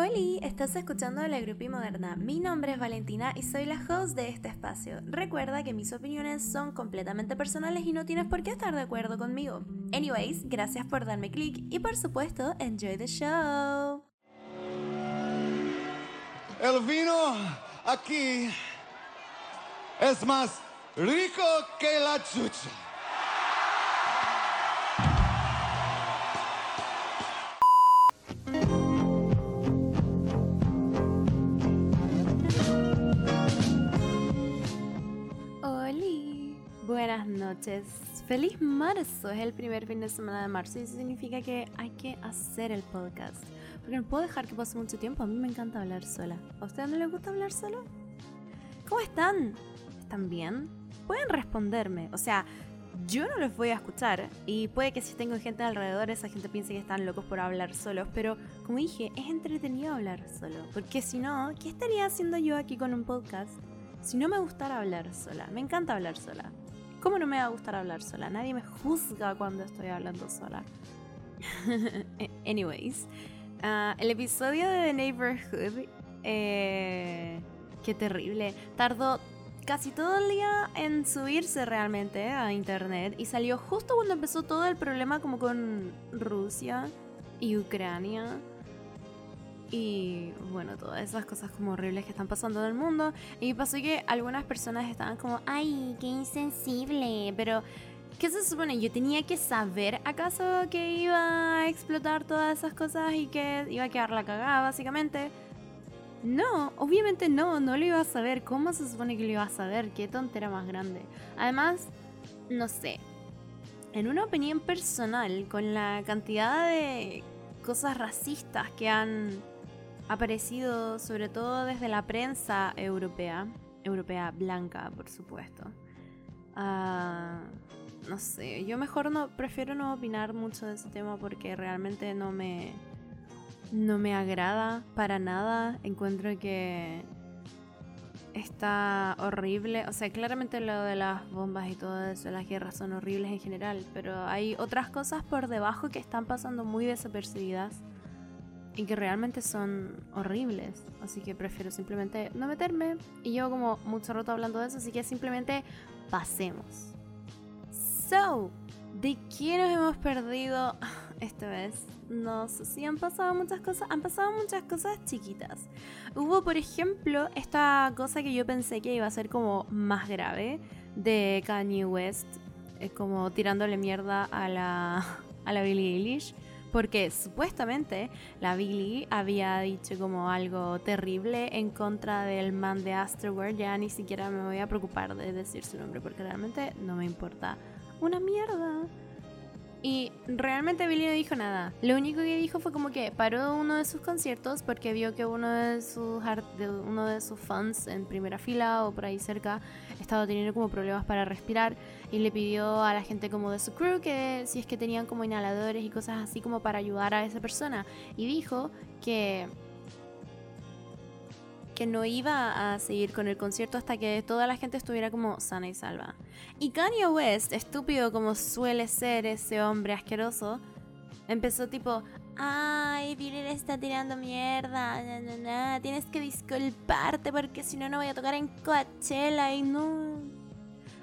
Hola, estás escuchando La Grupi Moderna. Mi nombre es Valentina y soy la host de este espacio. Recuerda que mis opiniones son completamente personales y no tienes por qué estar de acuerdo conmigo. Anyways, gracias por darme click y por supuesto, enjoy the show. El vino aquí es más rico que la chucha. Noches. Feliz marzo, es el primer fin de semana de marzo y eso significa que hay que hacer el podcast. Porque no puedo dejar que pase mucho tiempo, a mí me encanta hablar sola. ¿A ustedes no les gusta hablar solo? ¿Cómo están? ¿Están bien? Pueden responderme, o sea, yo no los voy a escuchar y puede que si tengo gente alrededor esa gente piense que están locos por hablar solos, pero como dije, es entretenido hablar solo, porque si no, ¿qué estaría haciendo yo aquí con un podcast si no me gustara hablar sola? Me encanta hablar sola. ¿Cómo no me va a gustar hablar sola? Nadie me juzga cuando estoy hablando sola. Anyways, ah, el episodio de The Neighborhood, eh, qué terrible, tardó casi todo el día en subirse realmente a internet y salió justo cuando empezó todo el problema como con Rusia y Ucrania y bueno, todas esas cosas como horribles que están pasando en el mundo. Y pasó que algunas personas estaban como, ay, qué insensible, pero ¿qué se supone? ¿Yo tenía que saber acaso que iba a explotar todas esas cosas y que iba a quedar la cagada básicamente? No, obviamente no, no lo iba a saber. ¿Cómo se supone que lo iba a saber? Qué tontera más grande. Además, no sé. En una opinión personal, con la cantidad de cosas racistas que han aparecido, sobre todo desde la prensa europea, europea blanca, por supuesto. Ah, no sé, yo mejor no prefiero no opinar mucho de ese tema porque realmente no me no me agrada para nada. Encuentro que está horrible. O sea, claramente lo de las bombas y todo eso, las guerras son horribles en general, pero hay otras cosas por debajo que están pasando muy desapercibidas y que realmente son horribles. Así que prefiero simplemente no meterme. Y llevo como mucho rato hablando de eso, así que simplemente pasemos. So, ¿de qué nos hemos perdido esta vez? No sé si han pasado muchas cosas. Han pasado muchas cosas chiquitas. Hubo, por ejemplo, esta cosa que yo pensé que iba a ser como más grave de Kanye West, eh, como tirándole mierda a la, a la Billie Eilish. Porque supuestamente la Billie había dicho como algo terrible en contra del man de Astroworld. Ya ni siquiera me voy a preocupar de decir su nombre porque realmente no me importa una mierda. Y realmente Billy no dijo nada. Lo único que dijo fue como que paró uno de sus conciertos porque vio que uno de sus, uno de sus fans en primera fila o por ahí cerca estaba teniendo como problemas para respirar y le pidió a la gente como de su crew que si es que tenían como inhaladores y cosas así como para ayudar a esa persona. Y dijo que que no iba a seguir con el concierto hasta que toda la gente estuviera como sana y salva. Y Kanye West, estúpido como suele ser ese hombre asqueroso, empezó tipo, ay, Billy está tirando mierda, tienes que disculparte porque si no, no voy a tocar en Coachella y no...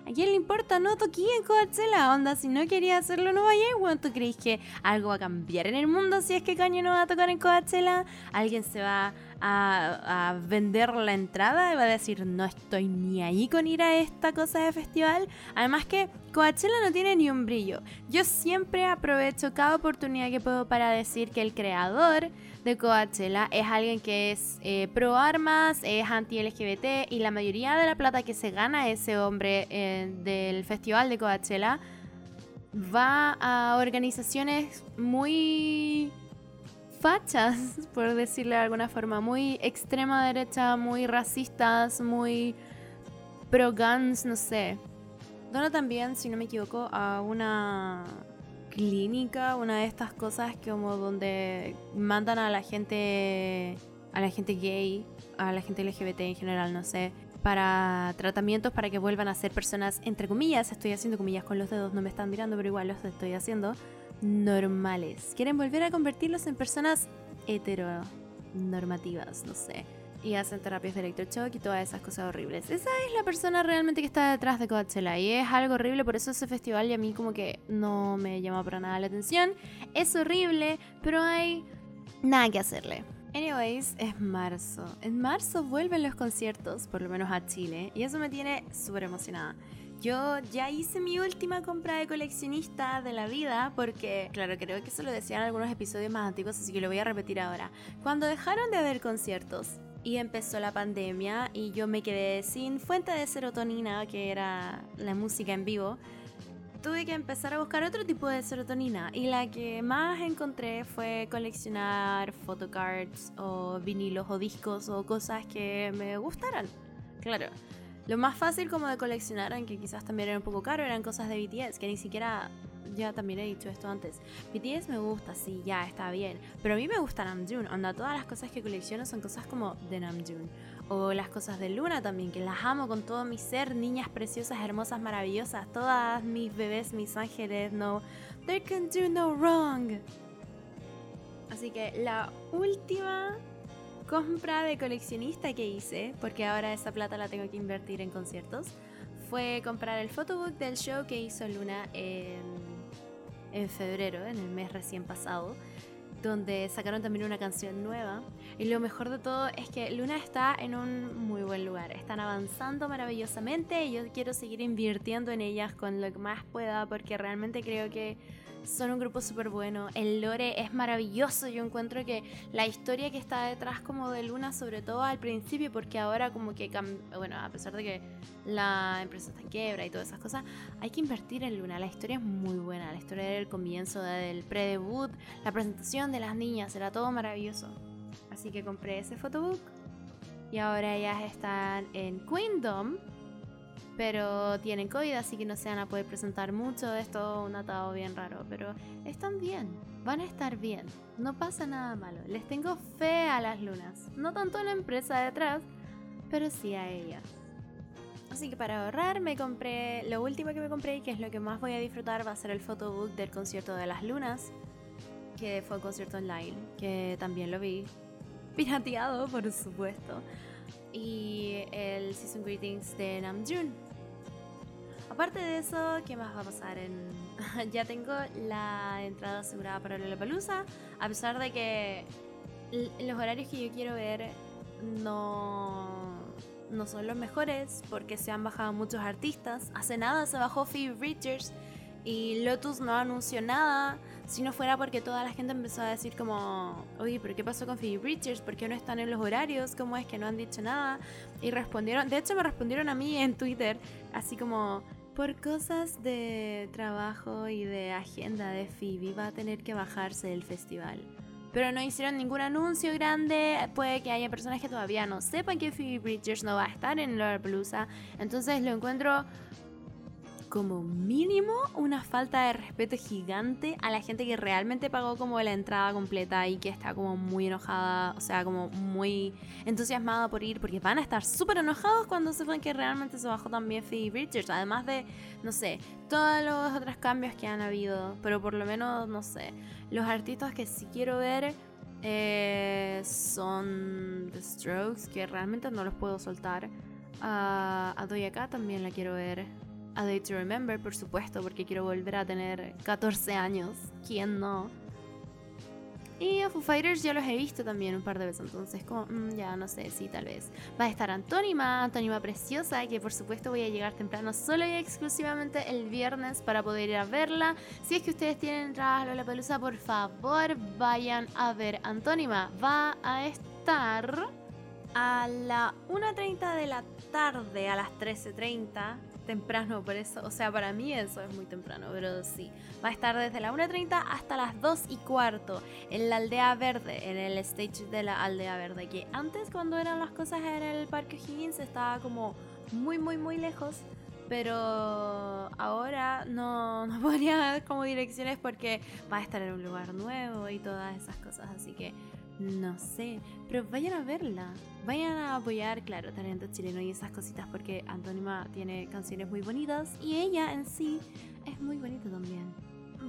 ¿A quién le importa? No toqué en Coachella, onda, si no quería hacerlo no vaya, bueno, ¿tú crees que algo va a cambiar en el mundo si es que Kanye no va a tocar en Coachella? ¿Alguien se va a, vender la entrada y va a decir no estoy ni ahí con ir a esta cosa de festival. Además que Coachella no tiene ni un brillo. Yo siempre aprovecho cada oportunidad que puedo para decir que el creador de Coachella es alguien que es eh, pro armas, es anti-LGBT y la mayoría de la plata que se gana ese hombre eh, del festival de Coachella va a organizaciones muy fachas, por decirle de alguna forma, muy extrema derecha, muy racistas, muy pro guns, no sé. Dona también, si no me equivoco, a una clínica, una de estas cosas como donde mandan a la gente, a la gente gay, a la gente LGBT en general, no sé, para tratamientos para que vuelvan a ser personas, entre comillas, estoy haciendo comillas con los dedos, no me están mirando, pero igual los estoy haciendo normales. Quieren volver a convertirlos en personas hetero normativas, no sé. Y hacen terapias de electroshock y todas esas cosas horribles. Esa es la persona realmente que está detrás de Coachella y es algo horrible, por eso ese festival y a mí como que no me llama para nada la atención. Es horrible, pero hay nada que hacerle. Anyways, es marzo. En marzo vuelven los conciertos, por lo menos a Chile, y eso me tiene súper emocionada. Yo ya hice mi última compra de coleccionista de la vida porque, claro, creo que eso lo decían algunos episodios más antiguos, así que lo voy a repetir ahora. Cuando dejaron de haber conciertos y empezó la pandemia y yo me quedé sin fuente de serotonina, que era la música en vivo, tuve que empezar a buscar otro tipo de serotonina y la que más encontré fue coleccionar photocards o vinilos o discos o cosas que me gustaran. Claro, lo más fácil como de coleccionar, aunque quizás también era un poco caro, eran cosas de BTS, que ni siquiera, ya también he dicho esto antes, BTS me gusta, sí, ya, está bien, pero a mí me gusta Namjoon, onda, todas las cosas que colecciono son cosas como de Namjoon. O las cosas de Luna también, que las amo con todo mi ser, niñas preciosas, hermosas, maravillosas, todas mis bebés, mis ángeles, no, they can do no wrong. Así que la última compra de coleccionista que hice, porque ahora esa plata la tengo que invertir en conciertos, fue comprar el photobook del show que hizo Luna en, en febrero, en el mes recién pasado donde sacaron también una canción nueva. Y lo mejor de todo es que Luna está en un muy buen lugar. Están avanzando maravillosamente y yo quiero seguir invirtiendo en ellas con lo que más pueda porque realmente creo que son un grupo súper bueno. El lore es maravilloso. Yo encuentro que la historia que está detrás como de Luna, sobre todo al principio, porque ahora como que, bueno, a pesar de que la empresa está en quiebra y todas esas cosas, hay que invertir en Luna. La historia es muy buena. La historia del comienzo, del pre-debut, la presentación de las niñas, era todo maravilloso. Así que compré ese photobook. Y ahora ellas están en Queendom pero tienen COVID, así que no se van a poder presentar mucho. Es un atado bien raro, pero están bien, van a estar bien, no pasa nada malo. Les tengo fe a las lunas, no tanto a la empresa detrás, pero sí a ellas. Así que para ahorrar me compré, lo último que me compré y que es lo que más voy a disfrutar va a ser el photobook del concierto de las lunas, que fue un concierto online, que también lo vi pirateado, por supuesto. Y el Season Greetings de Namjoon, Aparte de eso, ¿qué más va a pasar? Ya tengo la entrada asegurada para Lollapalooza, a pesar de que los horarios que yo quiero ver no, no son los mejores porque se han bajado muchos artistas. Hace nada se bajó Phoebe Bridgers y Lotus no anunció nada. Si no fuera porque toda la gente empezó a decir como, oye, pero ¿qué pasó con Phoebe Bridgers? ¿Por qué no están en los horarios? ¿Cómo es que no han dicho nada? Y respondieron, de hecho me respondieron a mí en Twitter, así como, por cosas de trabajo y de agenda de Phoebe va a tener que bajarse del festival. Pero no hicieron ningún anuncio grande. Puede que haya personas que todavía no sepan que Phoebe Bridgers no va a estar en Lollapalooza. Entonces lo encuentro como mínimo una falta de respeto gigante a la gente que realmente pagó como la entrada completa y que está como muy enojada, o sea, como muy entusiasmada por ir, porque van a estar súper enojados cuando sepan que realmente se bajó también Phoebe Bridgers, además de, no sé, todos los otros cambios que han habido, pero por lo menos, no sé, los artistas que sí quiero ver eh, son The Strokes, que realmente no los puedo soltar. Uh, a Doja también la quiero ver. A Day to Remember, por supuesto, porque quiero volver a tener 14 años. ¿Quién no? Y a Foo Fighters ya los he visto también un par de veces, entonces como, mm, ya no sé, sí, tal vez. Va a estar Antónima, Antónima Preciosa, que por supuesto voy a llegar temprano solo y exclusivamente el viernes para poder ir a verla. Si es que ustedes tienen entradas a Pelusa, por favor vayan a ver Antónima. Va a estar a la 1.30 de la tarde, a las 13.30 temprano, por eso, o sea, para mí eso es muy temprano, pero sí. Va a estar desde la 1.30 hasta las 2 y cuarto en la Aldea Verde, en el stage de la Aldea Verde, que antes cuando eran las cosas en el Parque Higgins estaba como muy, muy, muy lejos. Pero ahora no, no podría dar como direcciones porque va a estar en un lugar nuevo y todas esas cosas. Así que no sé, pero vayan a verla. Vayan a apoyar, claro, talento chileno y esas cositas porque Antónima tiene canciones muy bonitas y ella en sí es muy bonita también.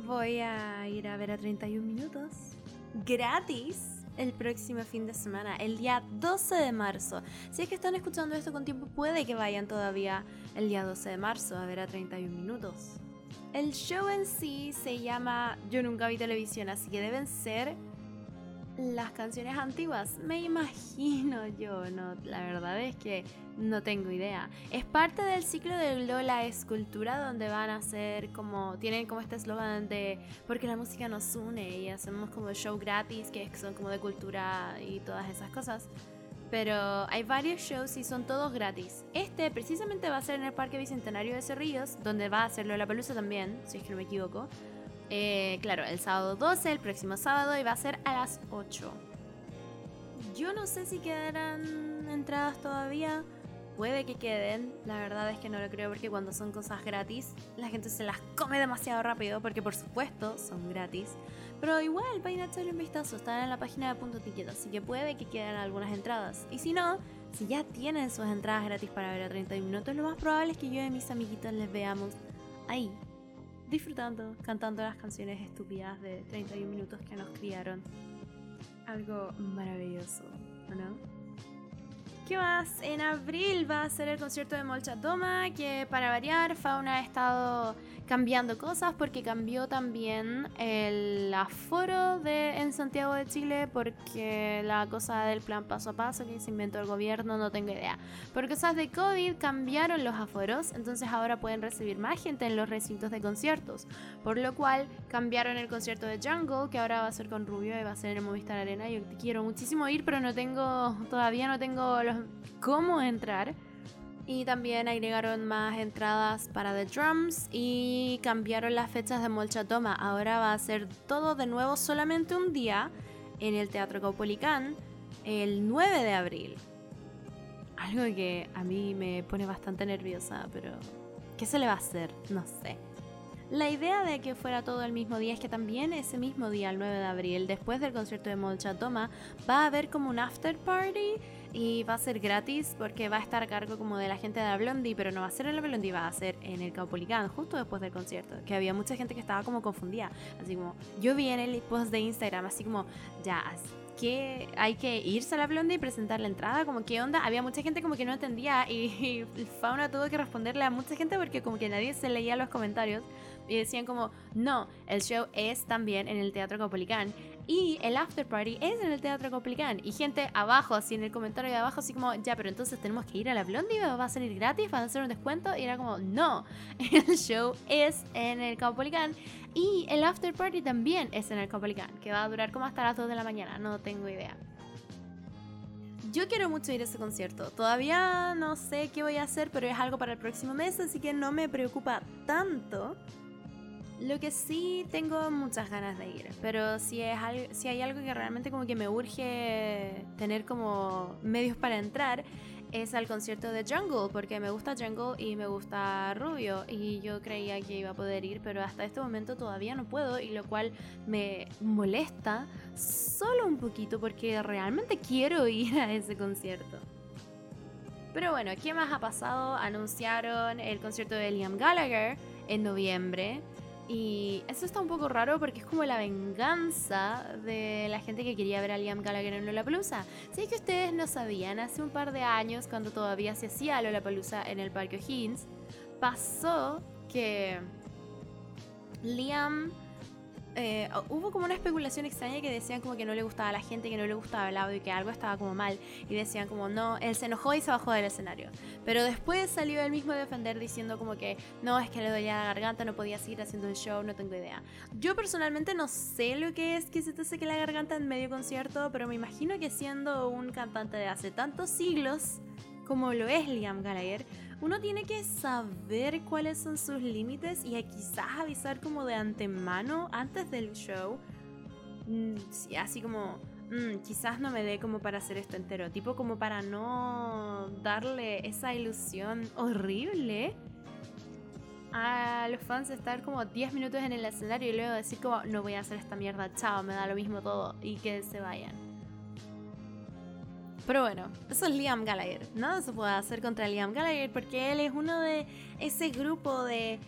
Voy a ir a ver a 31 minutos gratis el próximo fin de semana, el día 12 de marzo. Si es que están escuchando esto con tiempo, puede que vayan todavía el día 12 de marzo a ver a 31 minutos. El show en sí se llama Yo nunca vi televisión, así que deben ser las canciones antiguas. Me imagino yo, no, la verdad es que no tengo idea. Es parte del ciclo de Lola Escultura donde van a hacer como, tienen como este eslogan de porque la música nos une y hacemos como show gratis que son como de cultura y todas esas cosas. Pero hay varios shows y son todos gratis. Este precisamente va a ser en el Parque Bicentenario de Cerrillos, donde va a ser Lola Pelusa también, si es que no me equivoco. Eh, claro, el sábado 12, el próximo sábado, y va a ser a las 8. Yo no sé si quedarán entradas todavía. Puede que queden, la verdad es que no lo creo porque cuando son cosas gratis, la gente se las come demasiado rápido porque por supuesto son gratis. Pero igual, vayan a echarle un vistazo, están en la página de Punto Ticket, así que puede que queden algunas entradas. Y si no, si ya tienen sus entradas gratis para ver a 30 minutos, lo más probable es que yo y mis amiguitos les veamos ahí, disfrutando, cantando las canciones estúpidas de 31 minutos que nos criaron. Algo maravilloso, ¿no? ¿Qué más? En abril va a ser el concierto de Molcha Toma, que para variar, Fauna ha estado cambiando cosas porque cambió también el aforo de, en Santiago de Chile porque la cosa del plan paso a paso que se inventó el gobierno, no tengo idea. Por cosas de COVID cambiaron los aforos, entonces ahora pueden recibir más gente en los recintos de conciertos, por lo cual cambiaron el concierto de Jungle, que ahora va a ser con Rubio y va a ser en el Movistar Arena. Yo quiero muchísimo ir, pero no tengo, todavía no tengo los, cómo entrar. Y también agregaron más entradas para The Drums y cambiaron las fechas de Molcha Toma. Ahora va a ser todo de nuevo solamente un día en el Teatro Caupolicán el 9 de abril. Algo que a mí me pone bastante nerviosa, pero ¿qué se le va a hacer? No sé. La idea de que fuera todo el mismo día es que también ese mismo día, el 9 de abril, después del concierto de Molcha Toma, va a haber como un after party y va a ser gratis porque va a estar a cargo como de la gente de la Blondie, pero no va a ser en la Blondie, va a ser en el Caupolicán, justo después del concierto, que había mucha gente que estaba como confundida, así como yo vi en el post de Instagram, así como ya, que hay que irse a la Blondie y presentar la entrada, como qué onda, había mucha gente como que no entendía y, y Fauna tuvo que responderle a mucha gente porque como que nadie se leía los comentarios y decían como, no, el show es también en el Teatro Caupolicán y el after party es en el Teatro Caupolicán. Y gente abajo, así en el comentario de abajo, así como, ya, pero entonces tenemos que ir a la Blondie, va a salir gratis, va a hacer un descuento. Y era como, no, el show es en el Caupolicán. Y el after party también es en el Caupolicán, que va a durar como hasta las 2 de la mañana, no tengo idea. Yo quiero mucho ir a ese concierto. Todavía no sé qué voy a hacer, pero es algo para el próximo mes, así que no me preocupa tanto. Lo que sí tengo muchas ganas de ir, pero si, es algo, si hay algo que realmente como que me urge tener como medios para entrar, es al concierto de Jungle, porque me gusta Jungle y me gusta Rubio, y yo creía que iba a poder ir, pero hasta este momento todavía no puedo, y lo cual me molesta solo un poquito, porque realmente quiero ir a ese concierto. Pero bueno, ¿qué más ha pasado? Anunciaron el concierto de Liam Gallagher en noviembre. Y eso está un poco raro porque es como la venganza de la gente que quería ver a Liam Gallagher en Lollapalooza. Si es que ustedes no sabían, hace un par de años, cuando todavía se hacía Lollapalooza en el Parque O'Higgins, pasó que Liam eh, hubo como una especulación extraña que decían como que no le gustaba a la gente, que no le gustaba el audio y que algo estaba como mal. Y decían como, no, él se enojó y se bajó del escenario. Pero después salió él mismo a defender diciendo como que, no, es que le dolía la garganta, no podía seguir haciendo el show, no tengo idea. Yo personalmente no sé lo que es que se te seque la garganta en medio concierto, pero me imagino que siendo un cantante de hace tantos siglos como lo es Liam Gallagher, uno tiene que saber cuáles son sus límites y quizás avisar como de antemano antes del show. Mm, así como, mm, quizás no me dé como para hacer esto entero, tipo como para no darle esa ilusión horrible a los fans de estar como 10 minutos en el escenario y luego decir como no voy a hacer esta mierda, chao, me da lo mismo todo y que se vayan. Pero bueno, eso es Liam Gallagher. Nada se puede hacer contra Liam Gallagher porque él es uno de ese grupo de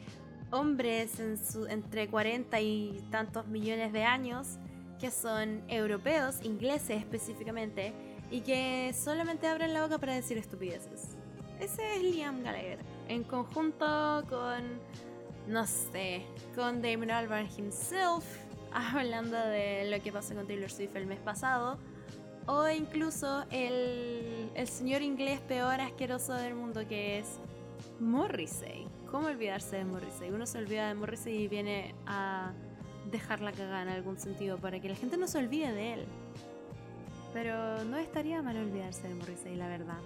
hombres entre 40 y tantos millones de años que son europeos, ingleses específicamente, y que solamente abren la boca para decir estupideces. Ese es Liam Gallagher, en conjunto con, no sé, con Damon Albarn himself, hablando de lo que pasó con Taylor Swift el mes pasado, o incluso el, el señor inglés peor asqueroso del mundo que es Morrissey. ¿Cómo olvidarse de Morrissey? Uno se olvida de Morrissey y viene a dejarla cagada en algún sentido para que la gente no se olvide de él. Pero no estaría mal olvidarse de Morrissey, la verdad.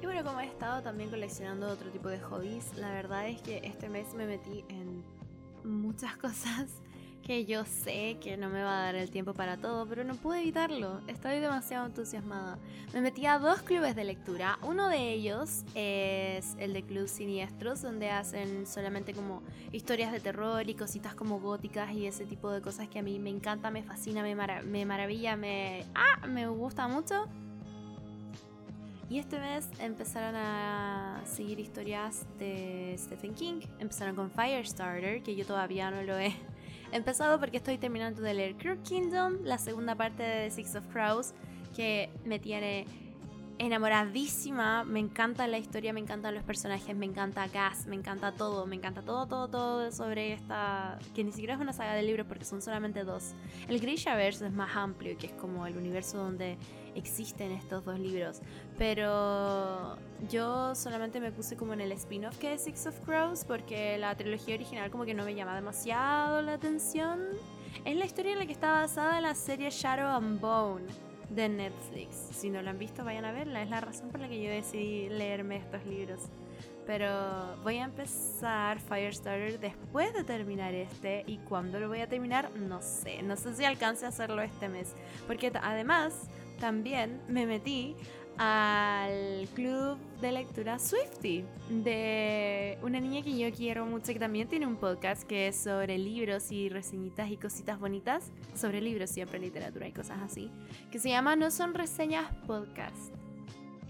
Y bueno, como he estado también coleccionando otro tipo de hobbies, la verdad es que este mes me metí en muchas cosas que yo sé que no me va a dar el tiempo para todo, pero no pude evitarlo. Estoy demasiado entusiasmada. Me metí a dos clubes de lectura. Uno de ellos es el de Club Siniestros, donde hacen solamente como historias de terror y cositas como góticas y ese tipo de cosas que a mí me encanta, me fascina, me, me maravilla, me... ¡Ah! Me gusta mucho. Y este mes empezaron a seguir historias de Stephen King. Empezaron con Firestarter, que yo todavía no lo he empezado porque estoy terminando de leer Crook Kingdom, la segunda parte de Six of Crows, que me tiene enamoradísima. Me encanta la historia, me encantan los personajes, me encanta Gas, me encanta todo, me encanta todo, todo, todo sobre esta. que ni siquiera es una saga de libros porque son solamente dos. El Grishaverse es más amplio, que es como el universo donde existen estos dos libros. Pero yo solamente me puse como en el spin-off que es Six of Crows porque la trilogía original como que no me llama demasiado la atención. Es la historia en la que está basada la serie Shadow and Bone de Netflix. Si no la han visto, vayan a verla. Es la razón por la que yo decidí leerme estos libros. Pero voy a empezar Firestarter después de terminar este. Y cuando lo voy a terminar, no sé. No sé si alcance a hacerlo este mes. Porque además, también me metí al club de lectura Swifty de una niña que yo quiero mucho que también tiene un podcast que es sobre libros y reseñitas y cositas bonitas sobre libros siempre literatura y cosas así que se llama No son reseñas podcast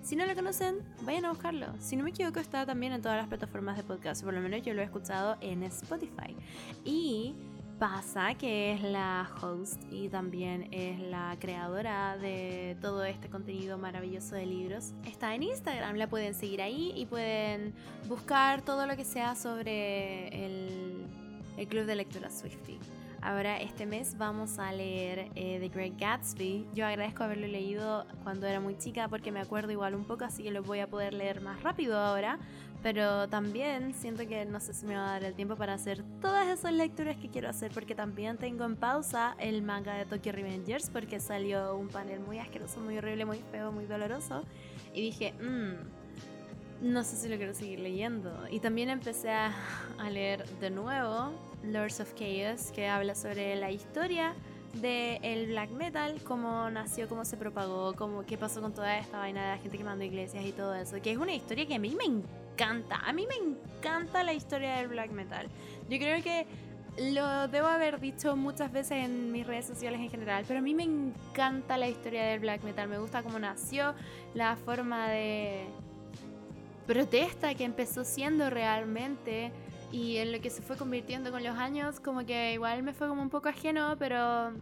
si no lo conocen, vayan a buscarlo. Si no me equivoco, está también en todas las plataformas de podcast. Por lo menos yo lo he escuchado en Spotify. Y pasa, que es la host y también es la creadora de todo este contenido maravilloso de libros. Está en Instagram, la pueden seguir ahí y pueden buscar todo lo que sea sobre el, el club de lectura Swifty. Ahora este mes vamos a leer eh, The Great Gatsby. Yo agradezco haberlo leído cuando era muy chica porque me acuerdo igual un poco, así que lo voy a poder leer más rápido ahora. Pero también siento que no sé si me va a dar el tiempo para hacer todas esas lecturas que quiero hacer porque también tengo en pausa el manga de Tokyo Revengers porque salió un panel muy asqueroso, muy horrible, muy feo, muy doloroso. Y dije, mmm, no sé si lo quiero seguir leyendo. Y también empecé a, a leer de nuevo Lords of Chaos, que habla sobre la historia del el black metal, cómo nació, cómo se propagó, cómo, qué pasó con toda esta vaina de la gente quemando iglesias y todo eso, que es una historia que a mí me encanta, a mí me encanta la historia del black metal. Yo creo que lo debo haber dicho muchas veces en mis redes sociales en general, pero a mí me encanta la historia del black metal, me gusta cómo nació, la forma de protesta que empezó siendo realmente y en lo que se fue convirtiendo con los años, como que igual me fue como un poco ajeno, pero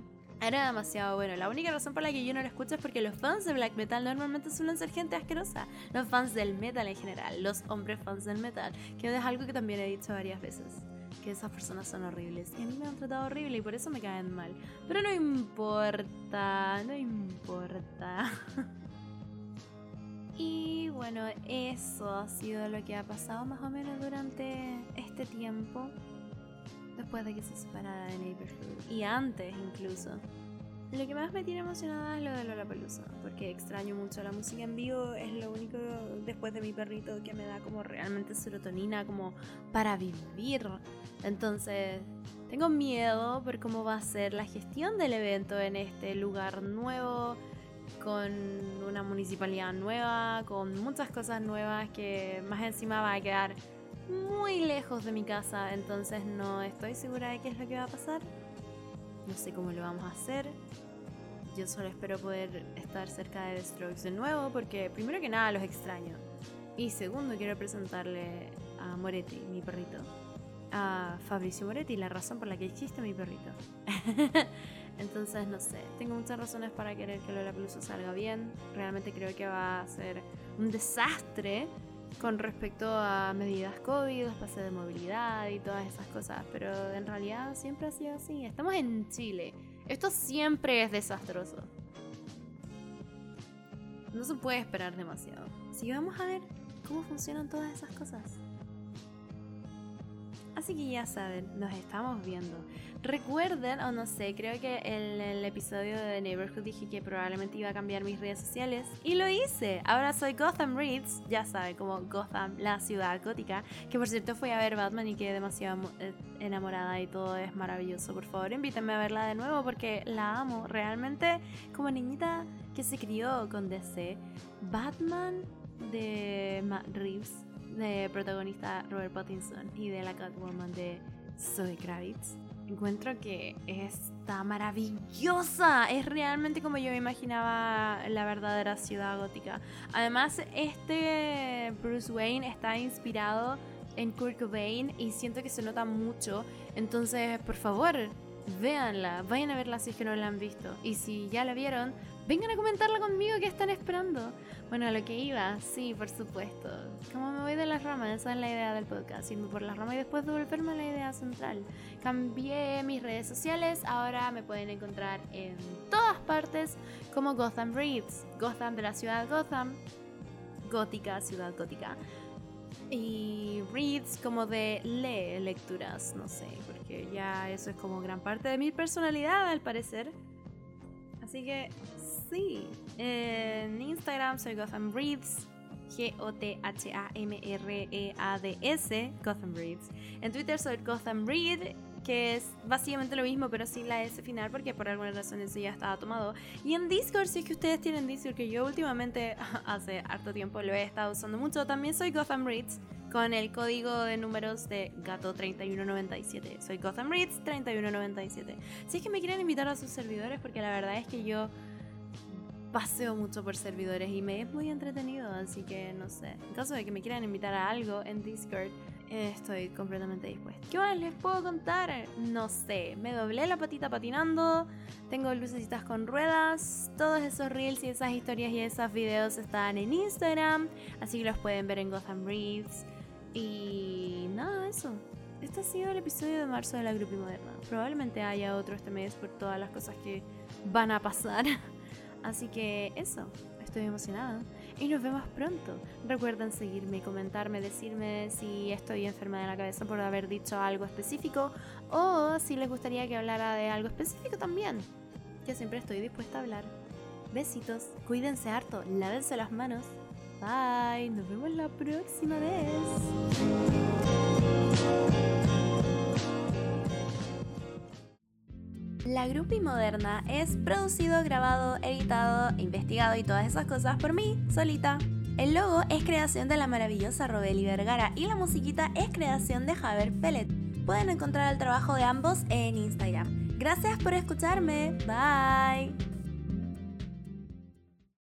era demasiado bueno. La única razón por la que yo no lo escucho es porque los fans de black metal normalmente suelen ser gente asquerosa. Los fans del metal en general, los hombres fans del metal, que es algo que también he dicho varias veces. Que esas personas son horribles. Y a mí me han tratado horrible y por eso me caen mal. Pero no importa, no importa. Y bueno, eso ha sido lo que ha pasado más o menos durante este tiempo. Después de que se separara de Neighborhood. Y antes incluso. Lo que más me tiene emocionada es lo de Lollapalooza, porque extraño mucho la música en vivo, es lo único después de mi perrito que me da como realmente serotonina, como para vivir. Entonces, tengo miedo por cómo va a ser la gestión del evento en este lugar nuevo, con una municipalidad nueva, con muchas cosas nuevas que más encima va a quedar muy lejos de mi casa, entonces no estoy segura de qué es lo que va a pasar. No sé cómo lo vamos a hacer. Yo solo espero poder estar cerca de The Strokes de nuevo porque primero que nada los extraño. Y segundo quiero presentarle a Moretti, mi perrito. a Fabricio Moretti, la razón por la que existe mi perrito. Entonces, no sé, tengo muchas razones para querer que Lola Peluso salga bien. Realmente creo que va a ser un desastre con respecto a medidas COVID, pase de movilidad y todas esas cosas, pero en realidad siempre ha sido así. Estamos en Chile. Esto siempre es desastroso. No se puede esperar demasiado. Que vamos a ver cómo funcionan todas esas cosas. Así que ya saben, nos estamos viendo. Recuerden, o no sé, creo que en el episodio de Neighborhood dije que probablemente iba a cambiar mis redes sociales. Y lo hice. Ahora soy Gotham Reads, ya saben, como Gotham, la ciudad gótica. Que por cierto fui a ver Batman y quedé demasiado eh, enamorada y todo es maravilloso. Por favor, invítenme a verla de nuevo porque la amo. Realmente, como niñita que se crió con DC, Batman de Matt Reeves de protagonista Robert Pattinson y de la Catwoman de Zoe Kravitz, encuentro que está maravillosa. Es realmente como yo imaginaba la verdadera ciudad gótica. Además, este Bruce Wayne está inspirado en Kurt Cobain y siento que se nota mucho. Entonces, por favor, véanla, vayan a verla si es que no la han visto. Y si ya la vieron, vengan a comentarla conmigo que están esperando. Bueno, lo que iba, sí, por supuesto. Como me voy de las ramas, esa es la idea del podcast, irme por las ramas y después devolverme a la idea central. Cambié mis redes sociales, ahora me pueden encontrar en todas partes como Gotham Reads, Gotham de la ciudad Gotham, gótica, ciudad gótica. Y reads como de lee lecturas, no sé, porque ya eso es como gran parte de mi personalidad al parecer. Así que sí, en Instagram soy Gotham Reads, G-O-T-H-A-M-R-E-A-D-S, Gotham Reads. En Twitter soy Gotham Read, que es básicamente lo mismo, pero sin la S final, porque por alguna razón eso ya estaba tomado. Y en Discord, si es que ustedes tienen Discord, que yo últimamente, hace harto tiempo lo he estado usando mucho, también soy Gotham Reads con el código de números de gato3197. Soy Gotham Reads 3197. Si es que me quieren invitar a sus servidores, porque la verdad es que yo paseo mucho por servidores y me es muy entretenido, así que no sé. En caso de que me quieran invitar a algo en Discord, estoy completamente dispuesta. ¿Qué más les puedo contar? No sé, me doblé la patita patinando, tengo lucecitas con ruedas, todos esos reels y esas historias y esos videos están en Instagram, así que los pueden ver en Gotham Reads. Y nada, eso. Este ha sido el episodio de marzo de la Grupi Moderna. Probablemente haya otro este mes por todas las cosas que van a pasar. Así que eso, estoy emocionada. Y nos vemos pronto. Recuerden seguirme, comentarme, decirme si estoy enferma de la cabeza por haber dicho algo específico o si les gustaría que hablara de algo específico también. Yo siempre estoy dispuesta a hablar. Besitos, cuídense harto, lávense las manos. Bye, nos vemos la próxima vez. La Grupi Moderna es producido, grabado, editado, investigado y todas esas cosas por mí, solita. El logo es creación de la maravillosa Robeli Vergara y la musiquita es creación de Javier Pellet. Pueden encontrar el trabajo de ambos en Instagram. Gracias por escucharme. Bye.